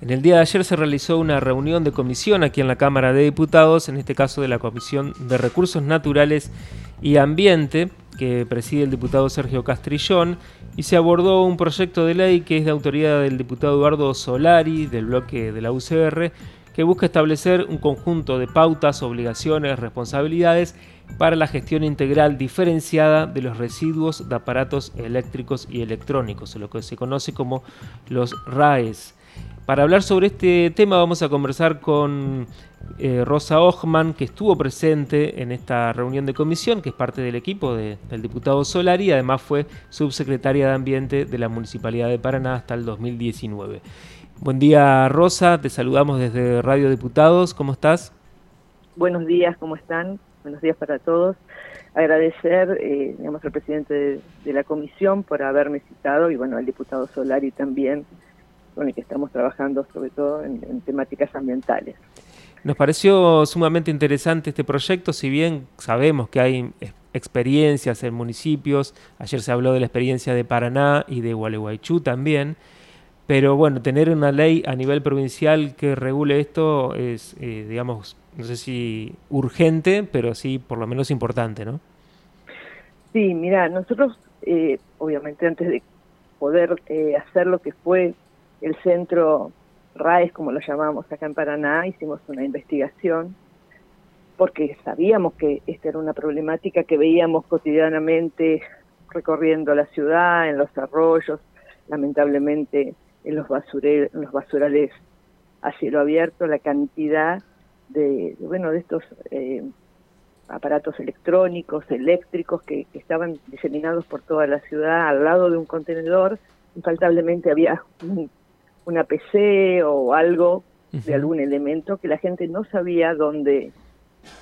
En el día de ayer se realizó una reunión de comisión aquí en la Cámara de Diputados, en este caso de la Comisión de Recursos Naturales y Ambiente, que preside el diputado Sergio Castrillón, y se abordó un proyecto de ley que es de autoridad del diputado Eduardo Solari, del bloque de la UCR, que busca establecer un conjunto de pautas, obligaciones, responsabilidades para la gestión integral diferenciada de los residuos de aparatos eléctricos y electrónicos, lo que se conoce como los RAES. Para hablar sobre este tema vamos a conversar con eh, Rosa Ochman, que estuvo presente en esta reunión de comisión, que es parte del equipo del diputado Solari y además fue subsecretaria de Ambiente de la Municipalidad de Paraná hasta el 2019. Buen día Rosa, te saludamos desde Radio Diputados, ¿cómo estás? Buenos días, ¿cómo están? Buenos días para todos. Agradecer, eh, digamos, al presidente de, de la comisión por haberme citado y bueno, al diputado Solari también con el que estamos trabajando sobre todo en, temáticas ambientales. Nos pareció sumamente interesante este proyecto, si bien sabemos que hay experiencias en municipios, ayer se habló de la experiencia de Paraná y de Gualeguaychú también, pero bueno, tener una ley a nivel provincial que regule esto es, eh, digamos, no sé si urgente, pero sí por lo menos importante, ¿no? Sí, mira, nosotros, eh, obviamente antes de poder eh, hacer lo que fue el centro RAES, como lo llamamos acá en Paraná, hicimos una investigación porque sabíamos que esta era una problemática que veíamos cotidianamente recorriendo la ciudad, en los arroyos, lamentablemente en los, los basurales a cielo abierto, la cantidad de, bueno, de estos eh, aparatos electrónicos, eléctricos que, que, estaban diseminados por toda la ciudad al lado de un contenedor. Infaltablemente había un una PC o algo de algún elemento que la gente no sabía dónde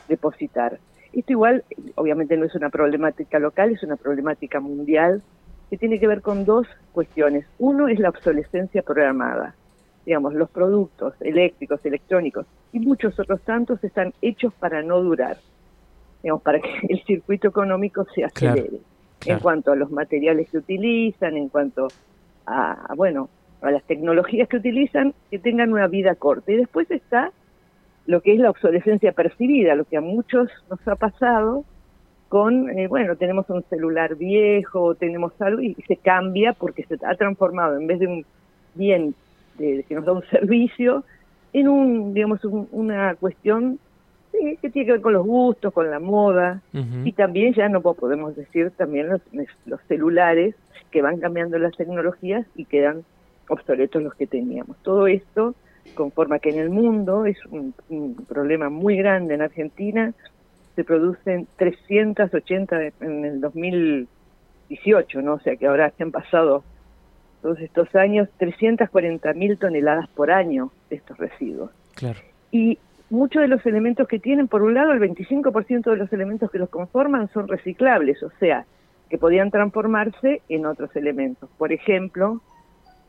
depositar. Esto igual, obviamente no es una problemática local, es una problemática mundial que tiene que ver con dos cuestiones. Uno es la obsolescencia programada. Digamos, los productos eléctricos, electrónicos y muchos otros tantos están hechos para no durar. Digamos, para que el circuito económico se acelere. En cuanto a los materiales que utilizan, en cuanto a bueno, a las tecnologías que utilizan que tengan una vida corta. Y después está lo que es la obsolescencia percibida, lo que a muchos nos ha pasado con, eh, bueno, tenemos un celular viejo, tenemos algo y se cambia porque se ha transformado en vez de un bien de, que nos da un servicio en un, digamos, una cuestión que tiene que ver con los gustos, con la moda y también ya no podemos decir también los, los celulares que van cambiando las tecnologías y quedan obsoletos los que teníamos. Todo esto conforma que en el mundo es un, problema muy grande. En Argentina se producen 380 en el 2018, ¿no? O sea que ahora se han pasado todos estos años 340 mil toneladas por año de estos residuos. Claro. Y muchos de los elementos que tienen, por un lado, el 25% de los elementos que los conforman son reciclables, o sea, que podían transformarse en otros elementos. Por ejemplo,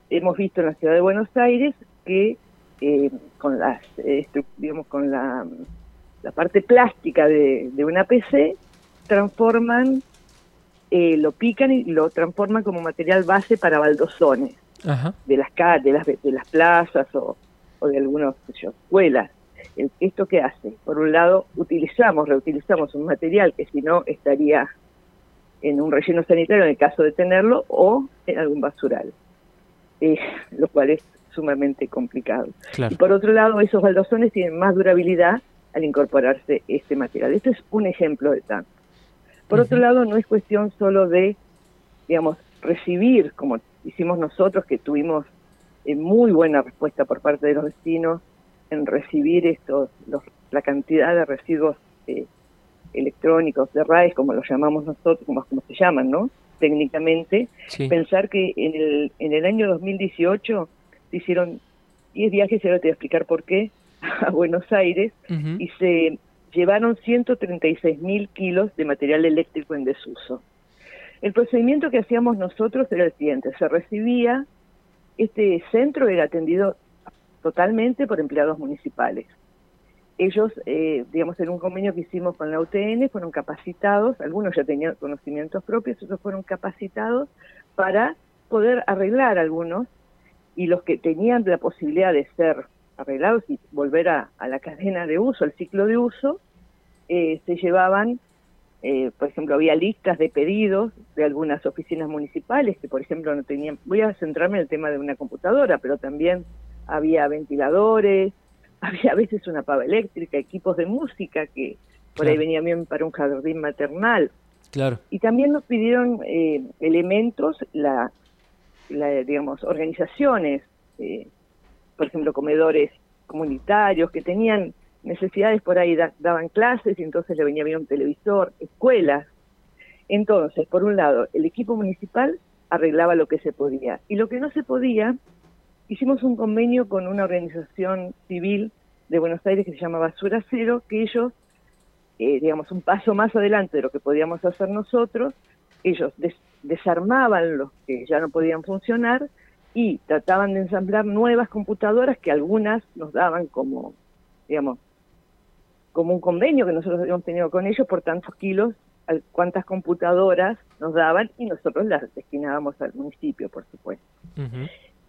hemos visto en la ciudad de Buenos Aires que eh, con las eh, digamos con la, la, parte plástica de, de una PC transforman eh, lo pican y lo transforman como material base para baldosones de las de las de las plazas o, o de algunas escuelas. Esto qué hace por un lado utilizamos reutilizamos un material que si no estaría en un relleno sanitario en el caso de tenerlo o en algún basural eh, lo cual es sumamente complicado. Y por otro lado, esos baldosones tienen más durabilidad al incorporarse este material. Este es un ejemplo de tanto. Por otro lado, no es cuestión solo de, digamos, recibir, como hicimos nosotros, que tuvimos eh, muy buena respuesta por parte de los vecinos en recibir estos, los, la cantidad de residuos eh, electrónicos, de RAES, como los llamamos nosotros, como, como se llaman, ¿no? Técnicamente, pensar que en el, en el año 2018 se hicieron 10 viajes, y ahora te voy a explicar por qué, a Buenos Aires, y se llevaron 136 mil kilos de material eléctrico en desuso. El procedimiento que hacíamos nosotros era el siguiente, se recibía, este centro era atendido totalmente por empleados municipales ellos, eh, digamos, en un convenio que hicimos con la UTN, fueron capacitados, algunos ya tenían conocimientos propios, otros fueron capacitados para poder arreglar algunos y los que tenían la posibilidad de ser arreglados y volver a, la cadena de uso, al ciclo de uso, eh, se llevaban, eh, por ejemplo, había listas de pedidos de algunas oficinas municipales que, por ejemplo, no tenían, voy a centrarme en el tema de una computadora, pero también había ventiladores, había a veces una pava eléctrica, equipos de música que por ahí venían bien para un jardín maternal. Claro. Y también nos pidieron eh, elementos, la, digamos, organizaciones, eh, por ejemplo, comedores comunitarios que tenían necesidades por ahí, daban clases y entonces le venía bien un televisor, escuelas. Entonces, por un lado, el equipo municipal arreglaba lo que se podía y lo que no se podía, hicimos un convenio con una organización civil de Buenos Aires que se llama Basura Cero, que ellos, eh, digamos, un paso más adelante de lo que podíamos hacer nosotros, ellos desarmaban los que ya no podían funcionar y trataban de ensamblar nuevas computadoras que algunas nos daban como, digamos, como un convenio que nosotros habíamos tenido con ellos por tantos kilos, cuántas computadoras nos daban y nosotros las destinábamos al municipio, por supuesto.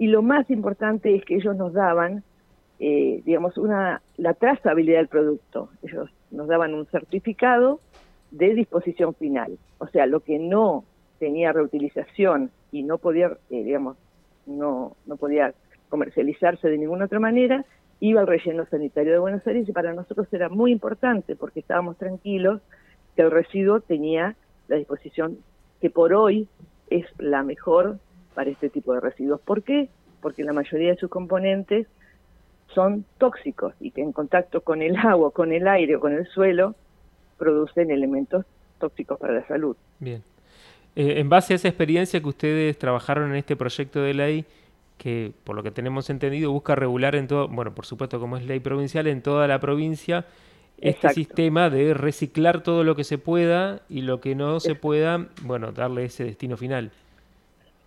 Y lo más importante es que ellos nos daban, eh, digamos, una la trazabilidad del producto. Ellos nos daban un certificado de disposición final. O sea, lo que no tenía reutilización y no podía, eh, digamos, no, no podía comercializarse de ninguna otra manera, iba al relleno sanitario de Buenos Aires y para nosotros era muy importante porque estábamos tranquilos que el residuo tenía la disposición que por hoy es la mejor para este tipo de residuos. ¿Por qué? Porque la mayoría de sus componentes son tóxicos y que en contacto con el agua, con el aire o con el suelo producen elementos tóxicos para la salud. Bien. Eh, en base a esa experiencia que ustedes trabajaron en este proyecto de ley, que por lo que tenemos entendido busca regular en todo, bueno, por supuesto como es ley provincial, en toda la provincia, este sistema de reciclar todo lo que se pueda y lo que no se pueda, bueno, darle ese destino final.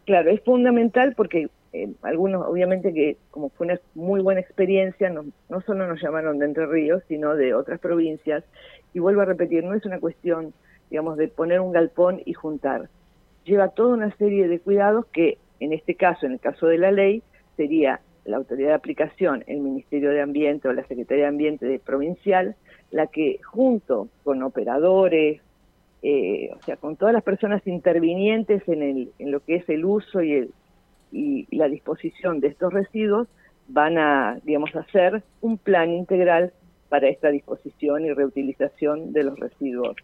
Claro, es fundamental porque eh, algunos, obviamente que como fue una muy buena experiencia, no, no solo nos llamaron de Entre Ríos, sino de otras provincias, y vuelvo a repetir, no es una cuestión digamos, de poner un galpón y juntar. Lleva toda una serie de cuidados que, en este caso, en el caso de la ley, sería la autoridad de aplicación, el Ministerio de Ambiente o la Secretaría de Ambiente provincial, la que junto con operadores, eh, o sea, con todas las personas intervinientes en, el, en lo que es el uso y, el, y la disposición de estos residuos, van a, digamos, hacer un plan integral para esta disposición y reutilización de los residuos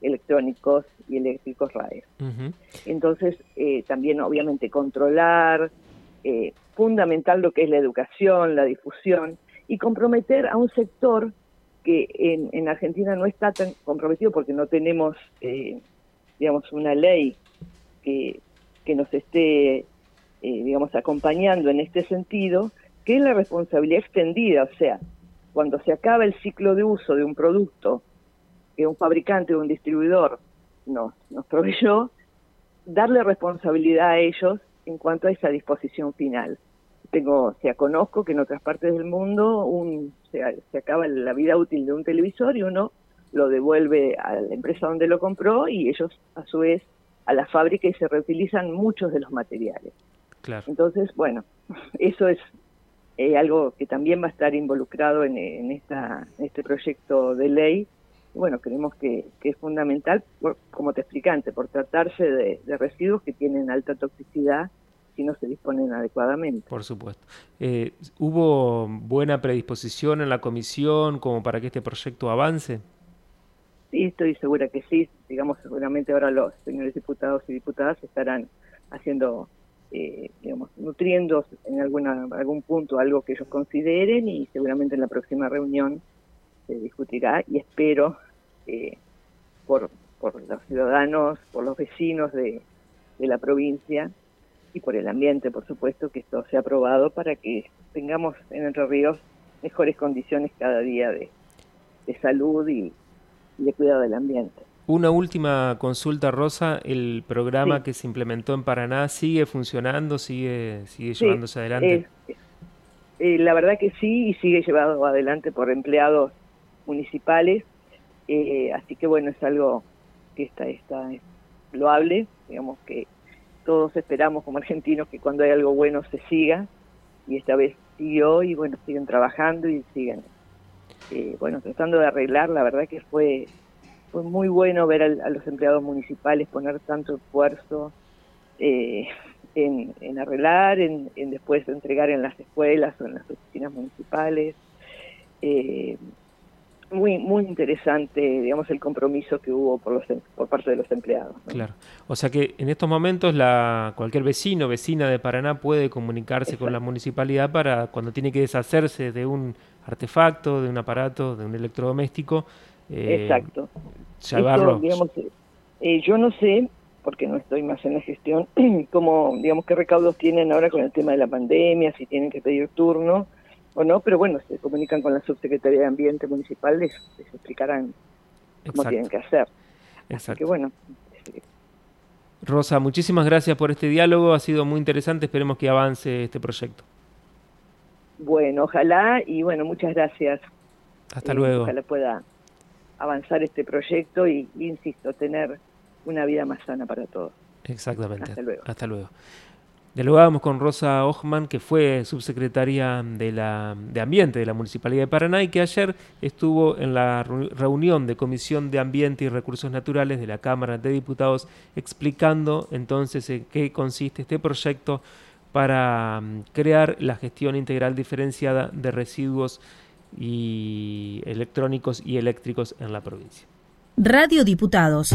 electrónicos y eléctricos RAE. Entonces, eh, también obviamente controlar, eh, fundamental lo que es la educación, la difusión y comprometer a un sector que en, en Argentina no está tan comprometido porque no tenemos, eh, digamos, una ley que, que nos esté, digamos, acompañando en este sentido, que es la responsabilidad extendida, o sea, cuando se acaba el ciclo de uso de un producto que un fabricante o un distribuidor nos, nos proveyó, darle responsabilidad a ellos en cuanto a esa disposición final. Tengo, o sea, conozco que en otras partes del mundo un, se, se acaba la vida útil de un televisor y uno lo devuelve a la empresa donde lo compró y ellos a su vez a la fábrica y se reutilizan muchos de los materiales. Claro. Entonces, bueno, eso es eh, algo que también va a estar involucrado en, en, esta, en este proyecto de ley bueno, creemos que, es fundamental, como te expliqué antes, por tratarse de, residuos que tienen alta toxicidad si no se disponen adecuadamente. Por supuesto. Eh, ¿Hubo buena predisposición en la comisión como para que este proyecto avance? Sí, estoy segura que sí. Digamos, seguramente ahora los señores diputados y diputadas estarán haciendo, eh, digamos, nutriendo en alguna, algún punto algo que ellos consideren y seguramente en la próxima reunión se discutirá y espero eh, por, por los ciudadanos, por los vecinos de, de la provincia y por el ambiente, por supuesto, que esto sea aprobado para que tengamos en Entre Ríos mejores condiciones cada día de, de salud y, de cuidado del ambiente. Una última consulta, Rosa. ¿El programa que se implementó en Paraná sigue funcionando, sigue, sigue llevándose adelante? Eh, la verdad que sí, y sigue llevado adelante por empleados municipales, eh, así que bueno, es algo que está, está loable, digamos que todos esperamos como argentinos que cuando hay algo bueno se siga, y esta vez siguió y bueno, siguen trabajando y siguen, eh, bueno, tratando de arreglar, la verdad que fue, fue muy bueno ver a, los empleados municipales poner tanto esfuerzo eh, en, arreglar, en, en, después entregar en las escuelas o en las oficinas municipales. Eh, muy muy interesante, digamos, el compromiso que hubo por los em, por parte de los empleados. Claro. O sea que en estos momentos la cualquier vecino vecina de Paraná puede comunicarse con la municipalidad para cuando tiene que deshacerse de un artefacto, de un aparato, de un electrodoméstico. Eh, Exacto. Llevarlo. digamos, eh, yo no sé, porque no estoy más en la gestión, cómo, digamos, qué recaudos tienen ahora con el tema de la pandemia, si tienen que pedir turno o no, pero bueno, se comunican con la Subsecretaría de Ambiente Municipal, les, explicarán cómo tienen que hacer. Exacto. que bueno. Este, Rosa, muchísimas gracias por este diálogo, ha sido muy interesante, esperemos que avance este proyecto. Bueno, ojalá y bueno, muchas gracias. Hasta eh, luego. Ojalá pueda avanzar este proyecto y, insisto, tener una vida más sana para todos. Exactamente. Hasta luego. Hasta luego. Dialogábamos con Rosa Ochman, que fue subsecretaria de, la, de Ambiente de la Municipalidad de Paraná y que ayer estuvo en la reunión de Comisión de Ambiente y Recursos Naturales de la Cámara de Diputados explicando entonces en qué consiste este proyecto para mm, crear la gestión integral diferenciada de residuos y electrónicos y eléctricos en la provincia. Radio Diputados.